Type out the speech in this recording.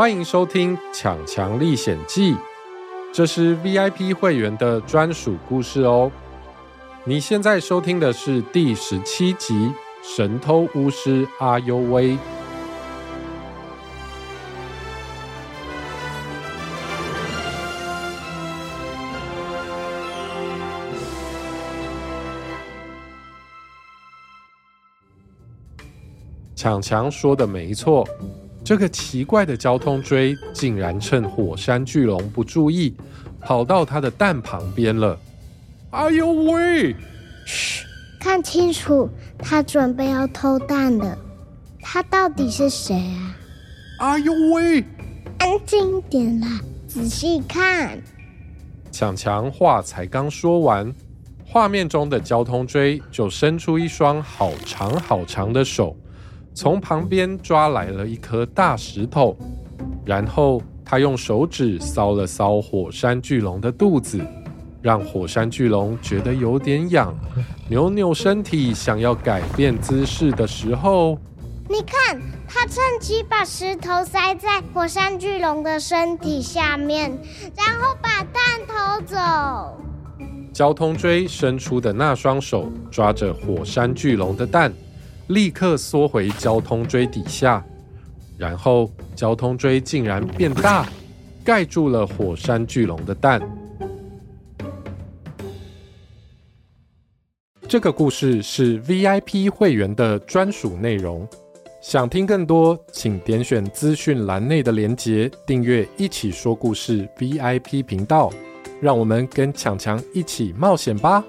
欢迎收听《强强历险记》，这是 VIP 会员的专属故事哦。你现在收听的是第十七集《神偷巫师阿尤威》。强强说的没错。这个奇怪的交通锥竟然趁火山巨龙不注意，跑到它的蛋旁边了。哎呦喂！嘘，看清楚，他准备要偷蛋了。他到底是谁啊？哎呦喂！安静一点啦，仔细看。强强话才刚说完，画面中的交通锥就伸出一双好长好长的手。从旁边抓来了一颗大石头，然后他用手指搔了搔火山巨龙的肚子，让火山巨龙觉得有点痒，扭扭身体想要改变姿势的时候，你看，他趁机把石头塞在火山巨龙的身体下面，然后把蛋偷走。交通锥伸出的那双手抓着火山巨龙的蛋。立刻缩回交通锥底下，然后交通锥竟然变大，盖住了火山巨龙的蛋。这个故事是 VIP 会员的专属内容。想听更多，请点选资讯栏内的连结，订阅“一起说故事 ”VIP 频道。让我们跟强强一起冒险吧！